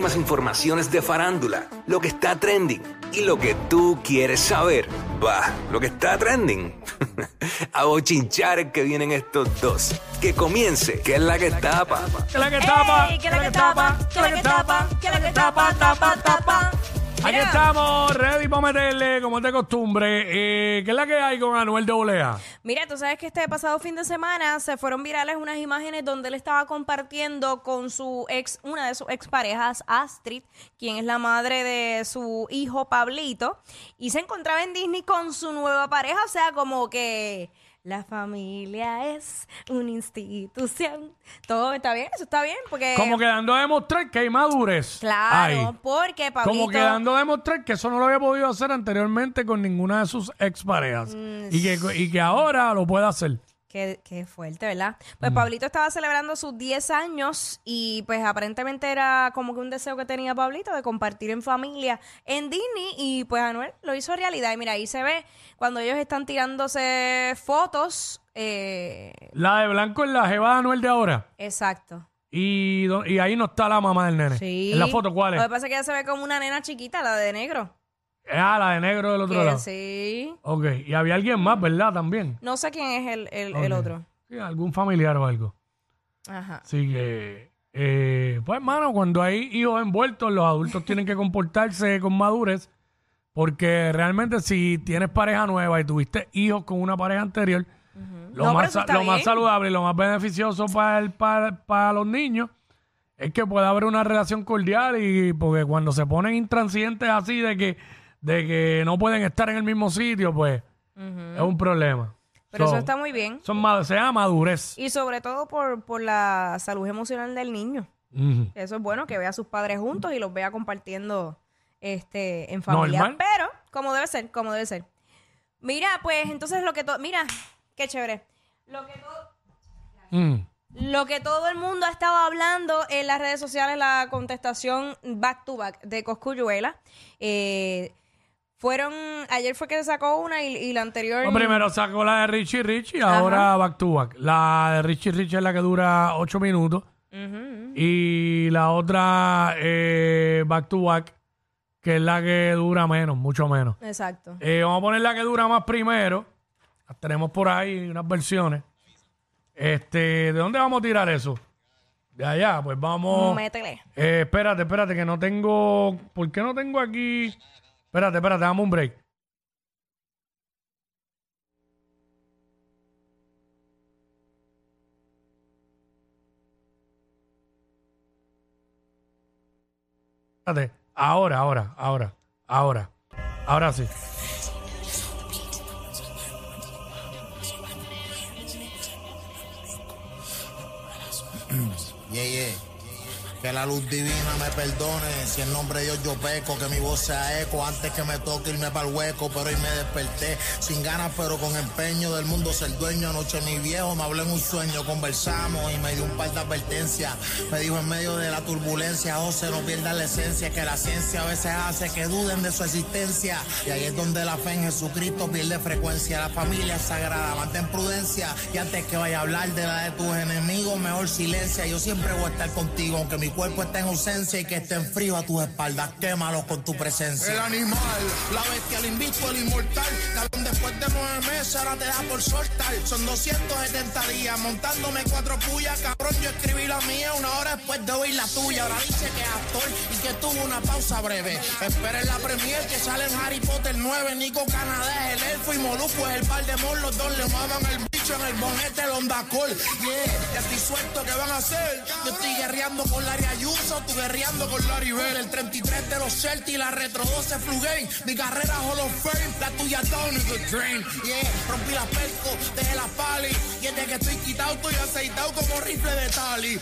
Más informaciones de farándula, lo que está trending y lo que tú quieres saber. Va, lo que está trending. A bochinchar que vienen estos dos. Que comience, que es la que tapa. Que la que tapa, que la que tapa, que la que tapa, que la que tapa, tapa, tapa. Aquí estamos, ready para meterle, como es de costumbre. Eh, ¿Qué es la que hay con Anuel de Olea? Mira, tú sabes que este pasado fin de semana se fueron virales unas imágenes donde él estaba compartiendo con su ex, una de sus exparejas, Astrid, quien es la madre de su hijo Pablito, y se encontraba en Disney con su nueva pareja, o sea, como que la familia es una institución. Todo está bien, eso está bien, porque Como quedando a demostrar que hay madurez. claro, ahí. porque Pablito Como quedando a demostrar que eso no lo había podido hacer anteriormente con ninguna de sus exparejas. Mm, y, que, y que ahora lo puede hacer. Qué, qué fuerte, ¿verdad? Pues Pablito estaba celebrando sus 10 años y pues aparentemente era como que un deseo que tenía Pablito de compartir en familia en Disney y pues Anuel lo hizo realidad. Y mira, ahí se ve cuando ellos están tirándose fotos. eh, La de blanco es la jeva de Anuel de ahora. exacto. Y, y ahí no está la mamá del nene. Sí. En la foto, ¿cuál Lo que es? pasa es que ella se ve como una nena chiquita, la de negro. Ah, la de negro del otro Que lado. sí. Ok. Y había alguien más, ¿verdad? También. No sé quién es el, el- el Ok. otro. Sí, algún familiar o algo. Ajá. Así que, eh, pues, hermano, cuando hay hijos envueltos, los adultos tienen que comportarse con madurez, porque realmente si tienes pareja nueva y tuviste hijos con una pareja anterior, lo, No, pero más, eso sa- está lo más bien. saludable y lo más beneficioso para, el- para, para los niños es que pueda haber una relación cordial y porque cuando se ponen intransigentes así de que, de que no pueden estar en el mismo sitio, pues es un problema. Pero So, eso está muy bien. son ma- se llama madurez. Y sobre todo por, por la salud emocional del niño. Ujú. Eso es bueno que vea a sus padres juntos y los vea compartiendo este en familia. Normal. Pero, como debe ser, como debe ser. Mira, pues entonces lo que todo. Mira, qué chévere. Lo que todo. Mm. Lo que todo el mundo ha estado hablando en las redes sociales, la contestación back to back de Coscuyuela. Eh, fueron. Ayer fue que se sacó una y, y la anterior. No, primero sacó la de Richie Rich y ahora back to back. La de Richie Rich es la que dura 8 minutos. Y la otra eh, back to back, que es la que dura menos, mucho menos. Exacto. Eh, vamos a poner la que dura más primero. Las tenemos por ahí, unas versiones. Este, ¿de dónde vamos a tirar eso? De allá, pues vamos. Métele. Eh, espérate, espérate, que no tengo. ¿Por qué no tengo aquí? Espérate, espérate, dame un break. Espérate, ahora, ahora, ahora, ahora, ahora sí. Yeah, yeah. Que la luz divina me perdone. Si en nombre de Dios yo peco, que mi voz sea eco. Antes que me toque irme para el hueco, pero hoy me desperté. Sin ganas, pero con empeño del mundo ser dueño. Anoche mi viejo me habló en un sueño. Conversamos y me dio un par de advertencias. Me dijo en medio de la turbulencia, José, no pierdas la esencia. Que la ciencia a veces hace que duden de su existencia. Y ahí es donde la fe en Jesucristo pierde frecuencia. La familia sagrada, mantén prudencia. Y antes que vaya a hablar de la de tus enemigos, mejor silencia. Yo siempre voy a estar contigo, aunque mi cuerpo esté en ausencia y que esté en frío a tus espaldas. Quémalos con tu presencia. El animal, la bestia, el invicto, el inmortal. Después de nueve meses, ahora te da por soltar. Son 270 días montándome cuatro pullas. Cabrón, yo escribí la mía una hora después de oír la tuya. Ahora dice que es actor y que tuvo una pausa breve. Esperen la premier que sale en Harry Potter 9. Nico Canadá es el elfo y Moluco es el par de mol. Los dos le maman el en el bonete, el Honda Col. Yeah, ya estoy suelto, ¿qué van a hacer? Yo estoy guerreando con Larry Ayuso, tú guerreando con Larry Bell. El 33 de los Celtics, la Retro 12 Flu Game. Mi carrera Hall of Fame, la tuya down in the drain. Yeah, rompí la pelco, dejé la pali. Y desde que estoy quitado, estoy aceitado como rifle de tali.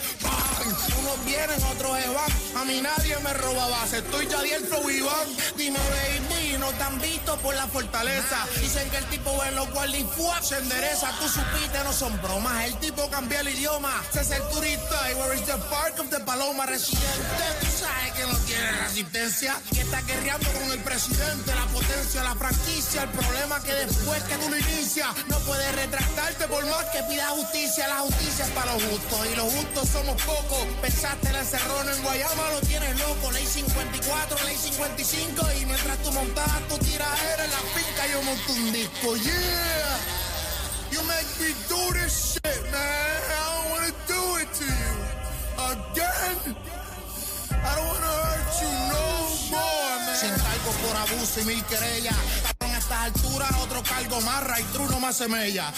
Unos vienen, otros se van. A mí nadie me roba base, estoy ya el flow Iván. Dime, baby, no te han visto por la fortaleza. Dicen que el tipo en los fuá se endereza. Tú supiste, no son bromas. El tipo cambia el idioma. Se hace el turista. Y where is the park of the paloma residente? Tú sabes que no tiene resistencia. Que está guerreando con el presidente, la potencia, la franquicia. El problema que después que tú lo inicias, no puedes retractarte por más que pida justicia. La justicia es para los justos y los justos somos pocos. Pensaste la encerrona en Guayama, lo tienes loco. Ley 54, ley 55. Y mientras tú montabas tu tiradera en la finca, yo monto un disco. Yeah. You make me do this shit, man. I don't wanna do it to you. Again. I don't wanna hurt you no more, man. Sin cargo por abuso y mil querellas. Cabrón, a estas alturas, otro cargo más, True no más semella.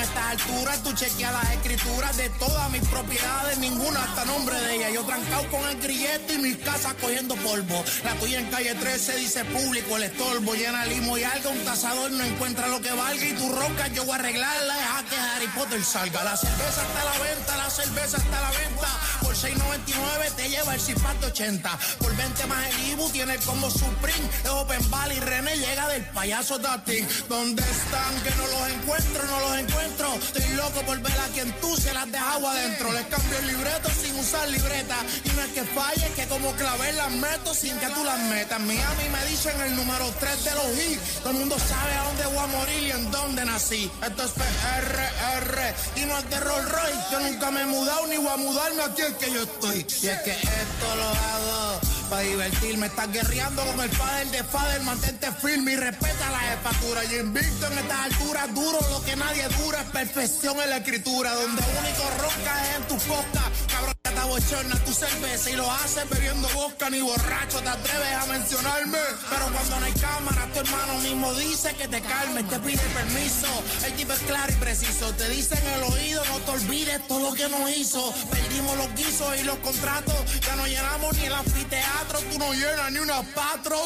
A estas alturas, tú chequeas las escrituras de todas mis propiedades, ninguna hasta nombre de ella. Yo trancado con el grillete y mis casas cogiendo polvo. La tuya en calle 13 dice público, el estorbo, llena limo y algo. Un tasador no encuentra lo que valga y tu roca yo voy a arreglarla. Deja que Harry Potter salga. La cerveza está a la venta, la cerveza está a la venta. Por 6.99 te lleva el cipato 80. Por 20 más el Ibu tiene el combo Supreme. Es Open Valley, René llega del payaso Tati. ¿Dónde están? Que no los encuentro, no los encuentro. Estoy loco por ver a quien tú se las dejas adentro. Les cambio el libreto sin usar libreta. Y no es que falle, que como clavé las meto sin que tú las metas. Miami me dicen el número 3 de los hits. Todo el mundo sabe a dónde voy a morir y en dónde nací. Esto es PRR y no es de Roll Royce. Yo nunca me he mudado ni voy a mudarme aquí que yo estoy. Y es que esto lo hago para divertirme. Estás guerreando con el padre de Fader, mantente firme y respeta la jefatura. Y invicto en estas alturas, duro lo que nadie dura, es perfección en la escritura. Donde único ronca es en tu foca. Cabrón, ya te bochorna tu cerveza y lo haces bebiendo vodka ni borracho. Te atreves a mencionarme. Pero cuando no hay cámara, tu hermano mismo dice que te calmes, te pide permiso. El tipo es claro y preciso. Te dice en el oído, no te olvides todo lo que nos hizo. Perdimos los guisos y los contratos. Ya no llenamos ni el anfiteatro. Tú no llenas ni una patro.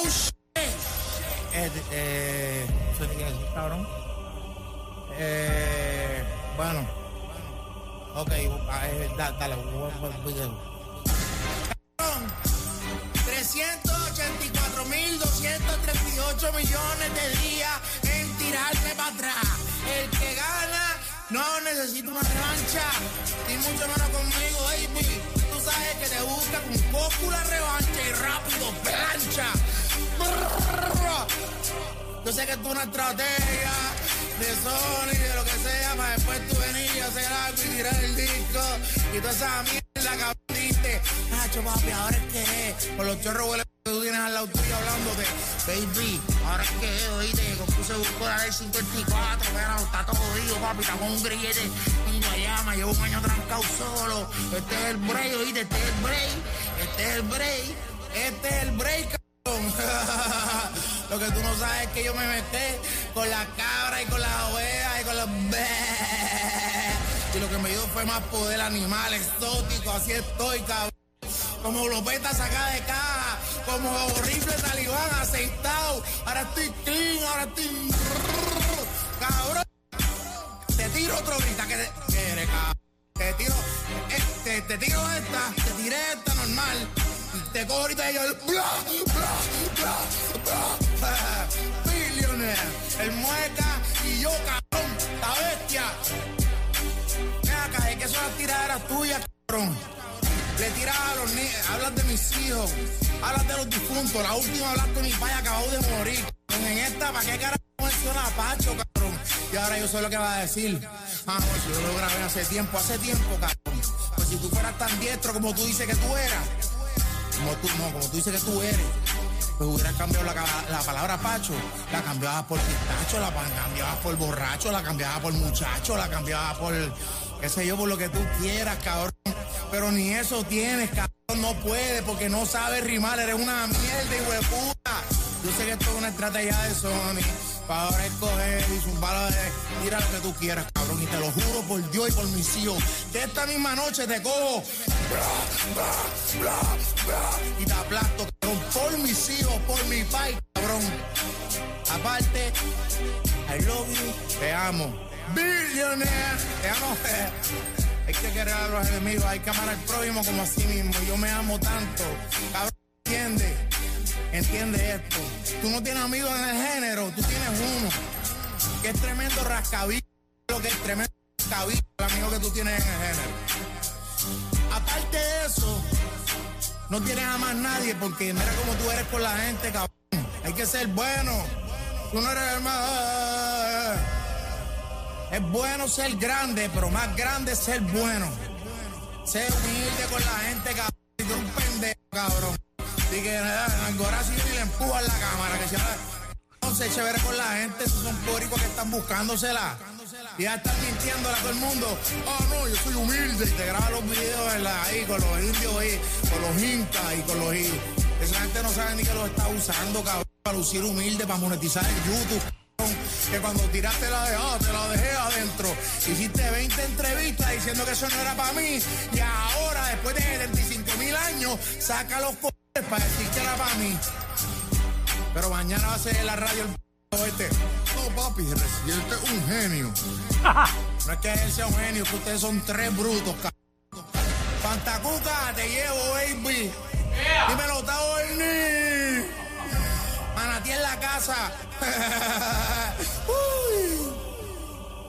Eh, eh, ¿eso te quiere decir, cabrón? Eh, bueno. Ok, ah, eh, da- dale. a- voy a- Cabrón, 384.238 millones de días en tirarme para atrás. El que gana no necesita una revancha, ni mucho menos conmigo, baby. Tú sabes que te busca con coco la revancha y rápido plancha. Yo sé que es una estrategia de Sony, de lo que sea, para después tú venir y tirar el disco y toda esa mierda que aprendiste. Nacho, papi, ahora es que es. Con los chorros huele que tú tienes al lado tuyo hablando de baby, ahora es que es, oíste, compuse busco la del 54, mira, está todo jodido, papi, está con un grillete en Guayama, llevo un año trancado solo. Este es el break, oíste, este es el break, este es el break, este es el break, cabrón. Lo que tú no sabes es que yo me metí con la cabra y con la oveja y con los... Y lo que me dio fue más poder animal, exótico, así estoy, cabrón. Como glopeta sacada de caja, como horrible talibán aceitado. Ahora estoy clean, ahora estoy... Cabrón. Te tiro otro grita que te... cabrón. Te tiro... eh, Te, tiro esta, te tiré esta normal. Te cojo ahorita y yo... Bla, bla, bla, bla. Billionaire. El mueca y yo, cabrón. Tiraderas tuyas, cabrón. Le tiras a los niños, hablas de mis hijos, hablas de los difuntos. La última hablaste de mi padre acabado de morir. En esta, ¿para qué carajo menciona a Pacho, cabrón? Y ahora yo sé lo que va a decir. Ah, no, si yo lo grabé hace tiempo, hace tiempo, cabrón. Pues si tú fueras tan diestro como tú dices que tú eras, como tú, no, como tú dices que tú eres, pues hubieras cambiado la, la palabra Pacho, la cambiabas por pistacho, la cambiabas por borracho, la cambiabas por muchacho, la cambiabas por, qué sé yo, por lo que tú quieras, cabrón. Pero ni eso tienes, cabrón, no puedes porque no sabes rimar, eres una mierda, hijo de. Yo sé que esto es una estrategia de Sony, para ahora escoger y zumbar de, mira lo que tú quieras, cabrón, y te lo juro por Dios y por mis hijos, que esta misma noche te cojo, y te aplasto, cabrón, por mis hijos, por mi país, cabrón. Aparte, I love you, te amo. Billionaire, amo. Hay que querer a los enemigos, hay que amar al prójimo como a sí mismo. Yo me amo tanto. Cabrón, entiende, entiende esto. Tú no tienes amigos en el género, tú tienes uno. Que es tremendo rascabillo, lo que es tremendo rascabillo, el amigo que tú tienes en el género. Aparte de eso, No tienes a más nadie porque mira cómo tú eres con la gente, cabrón. Hay que ser bueno. Tú no eres el más. Es bueno ser grande, pero más grande ser bueno. Ser humilde con la gente, cabrón. Y tú un pendejo, cabrón. Así que Algoraz y le empujan la cámara. Que se sé, chévere con la gente. Esos son póricos que están buscándosela. Y ya están mintiéndole a todo el mundo. Ah, no, yo soy humilde. Y te graba los videos ¿verdad? ahí con los indios ahí, con los incas y con los. Esa gente no sabe ni que los está usando, cabrón, para lucir humilde, para monetizar en YouTube. Que cuando tiraste la de ah, te la dejé adentro. Hiciste 20 entrevistas diciendo que eso no era para mí. Y ahora, después de 75 mil años, saca los cojones para decir que era para mí. Pero mañana va a ser la radio el este. No, papi, Residente es un genio. no es que él sea un genio, que ustedes son tres brutos, cabrón. Pantacuca, te llevo, baby. Dímelo, Tao Berni. Manatí en la casa. Uy.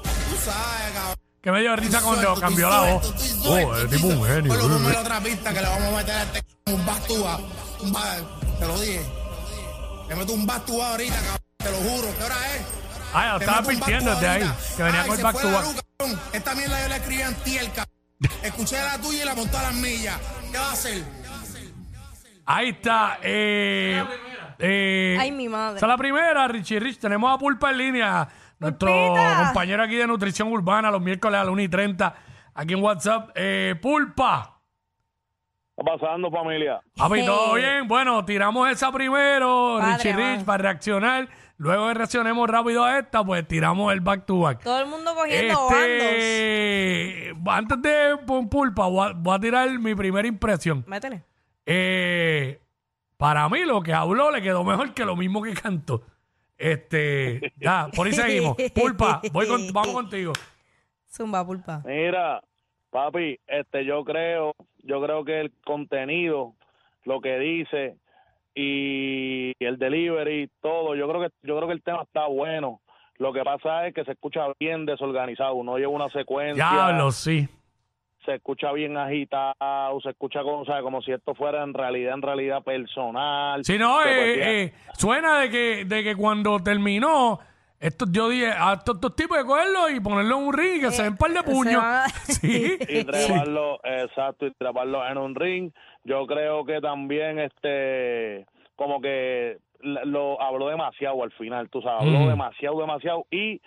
Tú sabes, cabrón. Que me dio risa cuando Suelto, cambió la voz. suelto, Oh, es tipo un genio. Ponme la otra pista que le vamos a meter a este un bastúa. Un ba- Te lo dije. Le meto un bastúa ahorita, cabrón. Te lo juro. ¿Qué hora es? Ah, ya lo estaba bastúa desde ahí. Que venía Ay, con el cabrón. Esta mierda yo la escribí en tiel, cabrón. Escuché la tuya y la montó a las millas. ¿Qué va a hacer? Ahí está. Eh, eh, Ay, mi madre. Esa es la primera, Richie Rich. Tenemos a Pulpa en línea. Nuestro Pulpita. compañero aquí de Nutrición Urbana los miércoles a las 1 y 30. Aquí en WhatsApp. Eh, Pulpa. está pasando, familia? Papi, ¿todo bien? Bueno, tiramos esa primero, Padre, Richie. Rich, para reaccionar. Luego que reaccionemos rápido a esta, pues tiramos el back to back. Todo el mundo cogiendo bandos. Este, antes de pon Pulpa, voy a, voy a tirar mi primera impresión. Métele. Eh, para mí lo que habló le quedó mejor que lo mismo que cantó. Este, ya, por ahí seguimos. Pulpa, voy con- vamos contigo. Zumba, pulpa. Mira, papi, este, yo creo, yo creo que el contenido, lo que dice y el delivery, todo, yo creo que, yo creo que el tema está bueno. Lo que pasa es que se escucha bien desorganizado, no lleva una secuencia. Diablo, sí. Se escucha bien agitado, se escucha como, como si esto fuera en realidad, en realidad personal. Si no, Que, pues, eh, eh, suena de que, de que cuando terminó, esto, yo dije, a estos, estos tipos de cogerlo y ponerlo en un ring y que se den un par de puños. Sí. y treparlo, exacto, y treparlo en un ring. Yo creo que también, este, como que lo habló demasiado al final, tú sabes, habló Mm. demasiado, demasiado y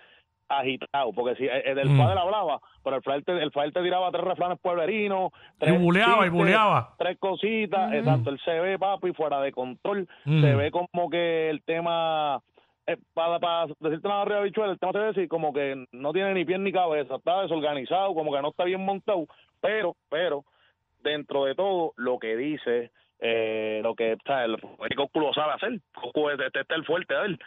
agitado, porque si el, el Mm. padre hablaba, pero el padre, te, el padre te tiraba tres refranes pueblerinos, Y tres buleaba, y buleaba. tres cositas, exacto, él se ve, papi, fuera de control, Mm. se ve como que el tema, eh, para, para decirte una barriga bichuela, el tema se ve así como que no tiene ni pie ni cabeza, está desorganizado, como que no está bien montado, pero, pero, dentro de todo, lo que dice, eh, lo que está, el, el Goku lo sabe hacer, Goku es, este, este es el fuerte de él,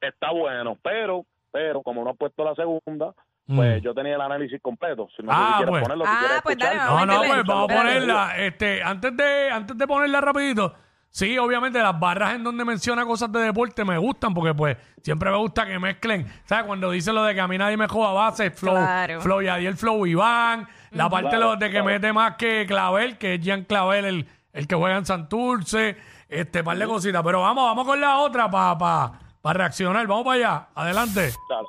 está bueno, pero, pero, como no ha puesto la segunda, pues Mm. yo tenía el análisis completo, si no Ah, si quieres pues. ponerlo, si Ah, quieres pues dale. No, Vamos a no, pues vamos a ponerla. Este, antes de, antes de ponerla rapidito, sí, obviamente las barras en donde menciona cosas de deporte me gustan, porque pues siempre me gusta que mezclen. ¿Sabes? Cuando dice lo de que a mí nadie me joda base, flow, Claro. flow Yadiel, flow Iván, la parte Claro, lo de que claro. mete más que Clavel, que es Jean Clavel, el, el que juega en Santurce, este par de cositas. Pero vamos, vamos con la otra para pa, pa reaccionar. Vamos para allá. Adelante. Dale.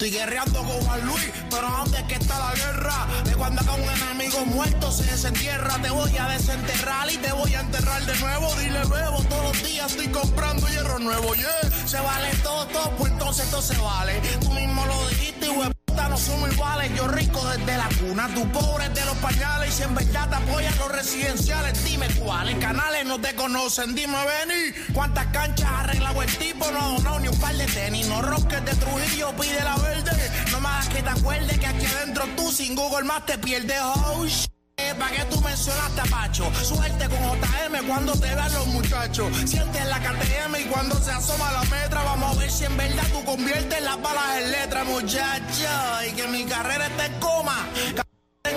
Estoy guerreando con Juan Luis, pero ¿dónde es que está la guerra? De cuando acá un enemigo muerto se desentierra, te voy a desenterrar y te voy a enterrar de nuevo. Dile luego, todos los días estoy comprando hierro nuevo, yeah. Se vale todo, todo, pues entonces todo se vale. Tú mismo lo dijiste, y no somos iguales. Yo rico desde la cuna, tú pobre de los pañales. Y si en verdad te apoyan los residenciales, dime cuáles canales no te conocen. Dime, Benny, cuántas canchas ha arreglado el tipo. No donado ni un par de tenis. No roques de Trujillo, pide la verde. No hagas que te acuerdes que aquí adentro tú sin Google más te pierdes. Oh, ¿Para qué tú mencionaste a Pacho? Suerte con JM cuando te vean los muchachos. Sientes la KTM y cuando se asoma la metra, vamos a ver si en verdad tú conviertes las balas en letra, muchacho. Y que mi carrera esté en coma.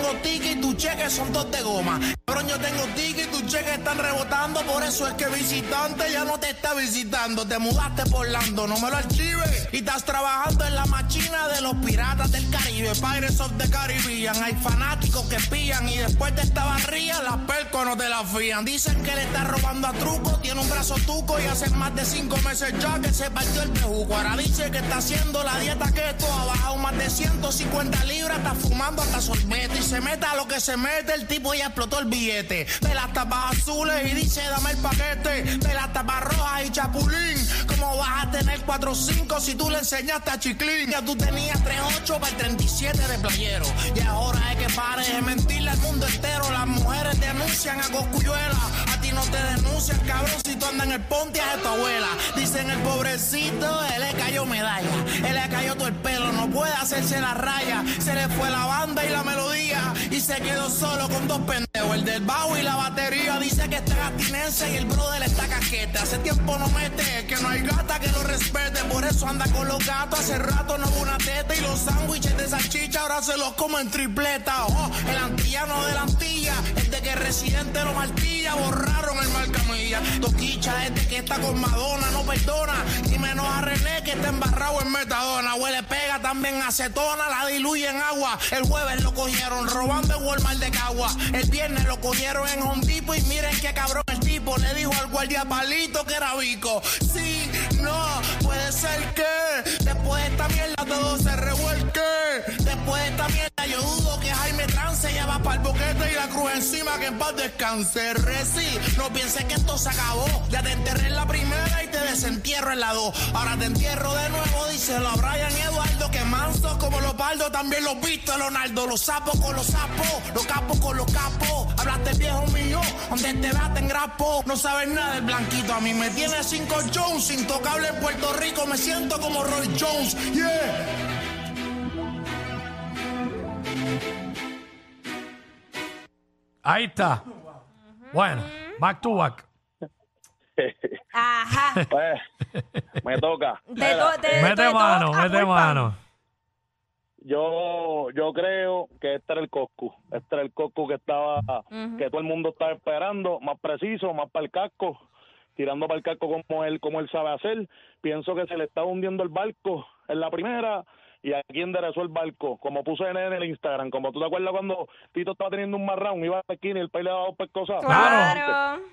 Tengo ticket y tu cheque son dos de goma. Cabrón, yo tengo ticket y tus cheques están rebotando. Por eso es que visitante ya no te está visitando. Te mudaste por Lando, no me lo archives. Y estás trabajando en la machina de los piratas del Caribe. Pirates of the Caribbean. Hay fanáticos que pillan y después de esta barría las percos no te la fían. Dicen que le está robando a truco, tiene un brazo tuco y hace más de cinco meses ya que se partió el pejuco. Ahora dice que está haciendo la dieta keto, ha bajado más de 150 libras, está fumando hasta sorbete y se mete a lo que se mete, el tipo ya explotó el billete. Ve las tapas azules y dice dame el paquete, ve las tapas rojas y chapulín. ¿Cómo vas a tener 4-5 si tú le enseñaste a Chiclín? Ya tú tenías 3-8 para el 37 de playero. Y ahora es que pares de mentirle al mundo entero. Las mujeres denuncian a Coscuyuela. A ti no te denuncian, cabrón, si tú andas en el ponte a tu abuela. Dicen el pobrecito, él le cayó medalla. Él le cayó todo el pelo, no puede hacerse la raya. Se le fue la banda y la melodía. Y se quedó solo con dos pendejos. El del bajo y la batería. Dice que está en abstinencia y el brother está caquete. Hace tiempo no mete, que no hay gata que lo respete. Por eso anda con los gatos. Hace rato no hubo una teta. Y los sándwiches de salchicha ahora se los como en tripleta. Oh, el antillano de la antilla. Es de que residente lo martilla. Borraron el marcamilla. Toquicha es de que está con Madonna. No perdona. Y menos a René que está embarrado en metadona. Huele pega también acetona. La diluye en agua. El jueves lo cogieron robando en Walmart de Cagua. El lo cogieron en Hondipo. Y miren qué cabrón el tipo. Le dijo al guardia palito que era bico. Sí, no, puede ser que El boquete y la cruz encima que en paz descanse. Reci, no pienses que esto se acabó. Ya te enterré en la primera y te desentierro en la dos. Ahora te entierro de nuevo, díselo a Brian Eduardo. Que mansos como los baldos también los viste, Leonardo. Los sapos con los sapos, los capos con los capos. Hablaste viejo mío, donde te veas te engrapo. No sabes nada del blanquito. A mí me tiene cinco Jones, intocable en Puerto Rico. Me siento como Roy Jones. Yeah. Ahí está. Bueno, back to back. Ajá. Pues, me toca. Te to- te- Mete te mano, toca, mete mano. Yo, yo creo que este era el Coscu. Este era el Coscu que estaba, que todo el mundo estaba esperando, más preciso, más para el casco, tirando para el casco como él, como él sabe hacer. Pienso que se le estaba hundiendo el barco en la primera y aquí enderezó el barco, como puse en el Instagram, como tú te acuerdas cuando Tito estaba teniendo un marrón, iba a la esquina y el país le daba dos pescosas. Claro.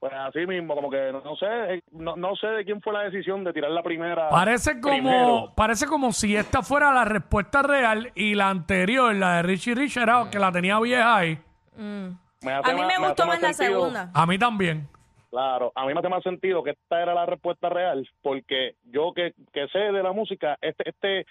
Pues así mismo, como que no sé, no, no sé de quién fue la decisión de tirar la primera. Parece como, primero. parece como si esta fuera la respuesta real y la anterior, la de Richie Rich, era que la tenía vieja ahí. Me hace A mí más- me gustó más la sentido- segunda. A mí también. Claro, a mí me hace más sentido que esta era la respuesta real, porque yo que, que sé de la música, este, este,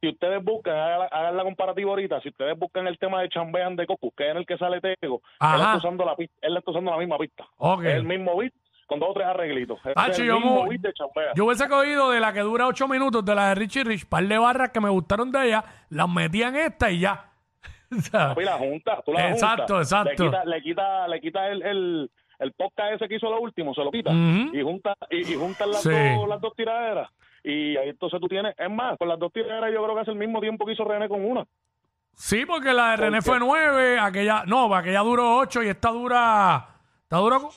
si ustedes buscan, hagan la, hagan la comparativa ahorita, si ustedes buscan el tema de Chambean de Cocu, que es en el que sale Tego, él está usando la él está usando la misma pista. Es el mismo beat, con dos o tres arreglitos. Es el yo mismo mu- beat de Chambea. Yo hubiese cogido de la que dura ocho minutos, de la de Richie Rich, par de barras que me gustaron de ella, las metí en esta y ya. O sea, la junta, tú la Exacto, juntas. exacto. Le quita, le quita, le quita el, el, el podcast ese que hizo lo último, se lo quita. Y junta, y, y juntan las, Sí. dos, las dos tiraderas. Y ahí entonces tú tienes, es más, con las dos tiraderas yo creo que es el mismo tiempo que hizo René con una. sí, porque la de René fue nueve, aquella, no, aquella duró ocho y esta dura, esta dura co-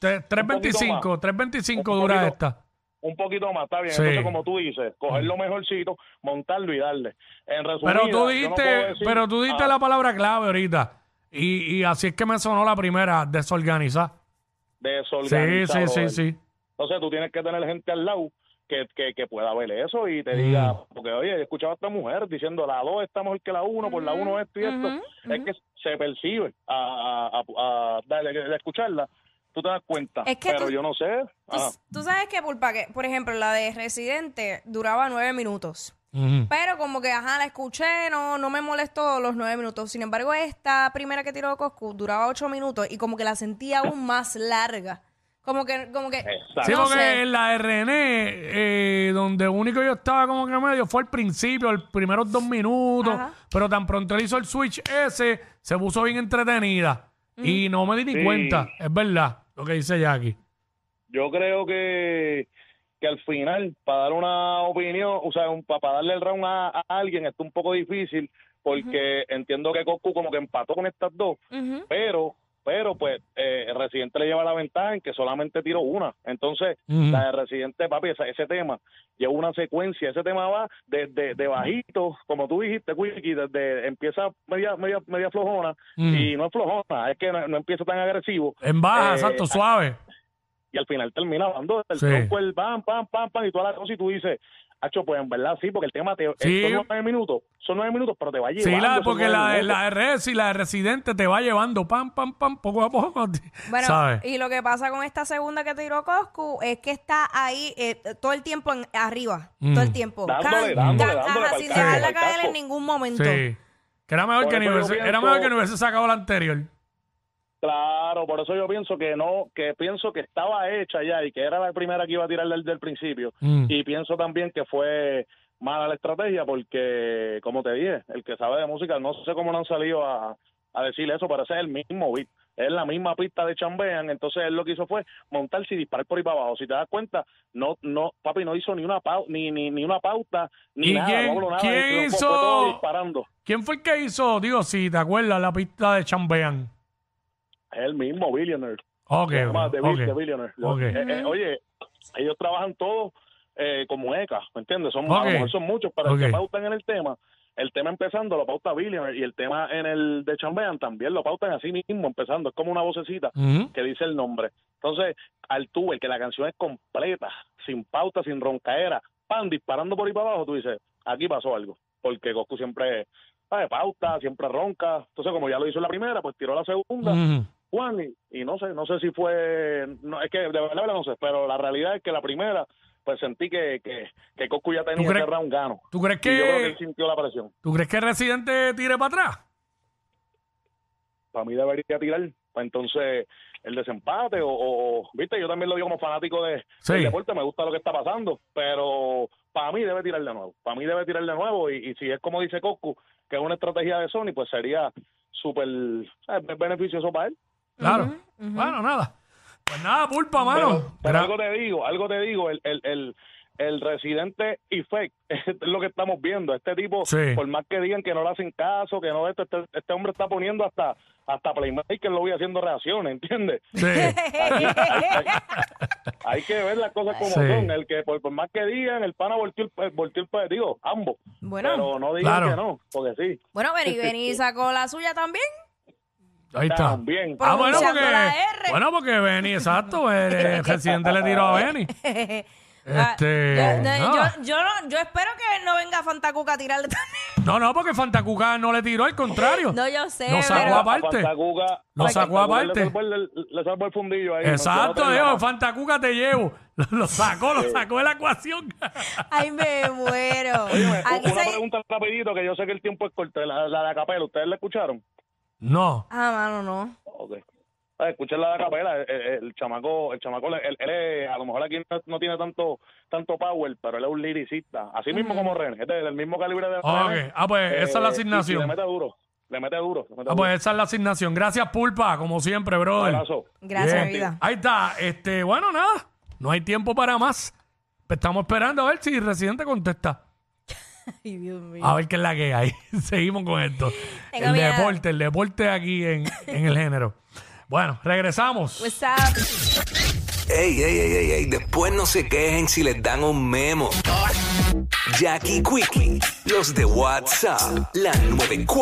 tre- 3.25, más. 3.25 Un dura poquito. esta. Un poquito más, está bien. Sí. Entonces, como tú dices, coger lo mejorcito, montarlo y darle. En resumen, Pero tú dijiste, pero tú dijiste la palabra clave ahorita. Y, y así es que me sonó la primera, desorganizar. Sí, desorganizado. sí, sí, sí. Entonces tú tienes que tener gente al lado que, que, que pueda ver eso y te diga, Mm. porque oye, he escuchado a esta mujer diciendo la 2 está mejor que la 1, por la 1 esto y esto. Es que se percibe a, a, a- a- de escucharla, tú te das cuenta. Es que pero tú- yo no sé. Tú, Ajá. tú sabes que, Pulpa, que, por ejemplo, la de Residente duraba nueve minutos. Pero como que, ajá, la escuché, no, no me molestó los nueve minutos. Sin embargo, esta primera que tiró Coscu duraba ocho minutos y como que la sentía aún más larga. Como que, como que. Exacto. Sí, no porque sé. en la René, eh, donde único yo estaba como que medio fue al principio, los primeros dos minutos, Ajá. pero tan pronto él hizo el switch ese, se puso bien entretenida. Y no me di ni Sí. cuenta, es verdad, lo que dice Jackie. Yo creo que, que al final, para dar una opinión, o sea, un- para, para darle el round a, a alguien, está un poco difícil, porque entiendo que Coscu como que empató con estas dos, pero pero pues eh, el residente le lleva la ventaja en que solamente tiró una. Entonces, la de residente, papi, esa- ese tema lleva una secuencia, ese tema va desde de, bajito, como tú dijiste, Quickie, desde empieza media media media flojona y no es flojona, es que no, no empieza tan agresivo. En baja, Eh, exacto, suave. Y al final termina dando el Sí. tronco, el pam, pam, pam, pam, y toda la cosa, y tú dices, Hacho, pues en verdad sí, porque el tema te, Sí. son nueve minutos, son nueve minutos, pero te va Sí, llevando. la, esos porque la, la Res y la de Residente te va llevando pam, pam, pam, poco a poco. Bueno, ¿Sabes? y lo que pasa con esta segunda que tiró Coscu es que está ahí eh, todo el tiempo en- arriba, Mm. todo el tiempo. Dándole, Can, dándole, can, dándole ajá, sin dejarla caer en ningún momento. Sí. Que era mejor Por que, ni eso yo hubiese, era pienso- mejor que no hubiese sacado la anterior. Claro, por eso yo pienso que no, que pienso que estaba hecha ya y que era la primera que iba a tirar desde el principio. Mm. Y pienso también que fue mala la estrategia porque, como te dije, el que sabe de música, no sé cómo no han salido a, a decir eso, pero ese es el mismo beat. Es la misma pista de Chambean, entonces él lo que hizo fue montarse y disparar por ahí para abajo. Si te das cuenta, no, no, papi no hizo ni una pau- ni, ni, ni una pauta, ni ¿Y nada, quién- no nada, quién fue- fue hizo- todo disparando. ¿Quién fue el que hizo, digo, si te acuerdas, la pista de Chambean? El mismo Billionaire. Ok, Se llama The, Bill- ok. The Billionaire. Eh, eh, oye, ellos trabajan todos eh, como ECA, ¿me entiendes? Son, Ok. A lo mejor son muchos, pero el que pautan en el tema, el tema empezando lo pauta Billionaire y el tema en el de Chambean también lo pautan así mismo, empezando. Es como una vocecita que dice el nombre. Entonces, al el que la canción es completa, sin pauta, sin roncaera, pan, disparando por ahí para abajo, tú dices, aquí pasó algo. Porque Goku siempre, ¿sabes? Pauta, siempre ronca. Entonces, como ya lo hizo en la primera, pues tiró la segunda. Juan, y, y no sé, no sé si fue, no, es que de verdad, no sé, pero la realidad es que la primera, pues sentí que, que, que Coscu ya tenía round gano. ¿Tú crees Y yo creo que que, él sintió la presión. ¿tú crees que Residente tire para atrás? Para mí debería tirar, pues entonces el desempate o, o- viste, yo también lo digo como fanático de, Sí. del deporte, me gusta lo que está pasando, pero para mí debe tirar de nuevo, para mí debe tirar de nuevo y, y si es como dice Coscu, que es una estrategia de Sony, pues sería súper beneficioso para él. Claro. Bueno, nada. Pues nada, pulpa, mano. pero algo te digo, algo te digo, el, el, el, el residente effect es lo que estamos viendo. Este tipo, Sí. por más que digan que no le hacen caso, que no esto, este, este hombre está poniendo hasta hasta Playmaker lo voy haciendo reacciones, ¿entiendes? Sí. Hay, hay- hay- hay que ver las cosas como Sí. son. El que por, por más que digan, el pana volteó el, volteó el pe- digo, ambos. Bueno. Pero no digan Claro. que no, porque sí. Bueno, Beni, Beni sacó la suya también. Ahí está. También. Ah, bueno, Pronunciando porque, la R. bueno, porque Benny, exacto, el, el Residente le tiró a Benny. Ah, Este, yo, nada. yo, yo, no- yo espero que no venga Fantacuca a tirarle también. No, no, porque Fantacuca no le tiró, al contrario. No, yo sé. Lo sacó pero- aparte. Fantacuca- Lo sacó Fantacuca aparte. Le salvó el, le salvó el fundillo ahí. Exacto, no, no, no, Fantacuca te llevo. Lo, lo sacó, lo sacó de la ecuación. Ay, me muero. Óyeme, Aquí una se- pregunta rapidito que yo sé que el tiempo es corto. La, la de Acapela, ¿ustedes la escucharon? No. Ah, mano, no. Ok. Ah, Escuchen la de Acapela, el, el- el chamaco, el chamaco, él, él es- a lo mejor aquí no, no tiene tanto tanto power, pero él es un liricista, así mismo como René, es del mismo calibre de Ok. René. Ah, pues esa es la Eh, y- y asignación. le mete duro, le mete duro. Le mete Ah, pues esa es la asignación. Gracias, Pulpa, como siempre, brother. Abrazo. Gracias, vida. Ahí está. Este, bueno, nada. No hay tiempo para más. Estamos esperando a ver si Residente contesta. Ay, Dios mío. A ver qué es la que hay. Seguimos con esto. Tengo el miedo. deporte, el deporte aquí en, en el género. Bueno, regresamos. What's up? Ey, ey, ey, ey, ey, después no se quejen si les dan un memo. Jackie Quickie, los de WhatsApp, la 94.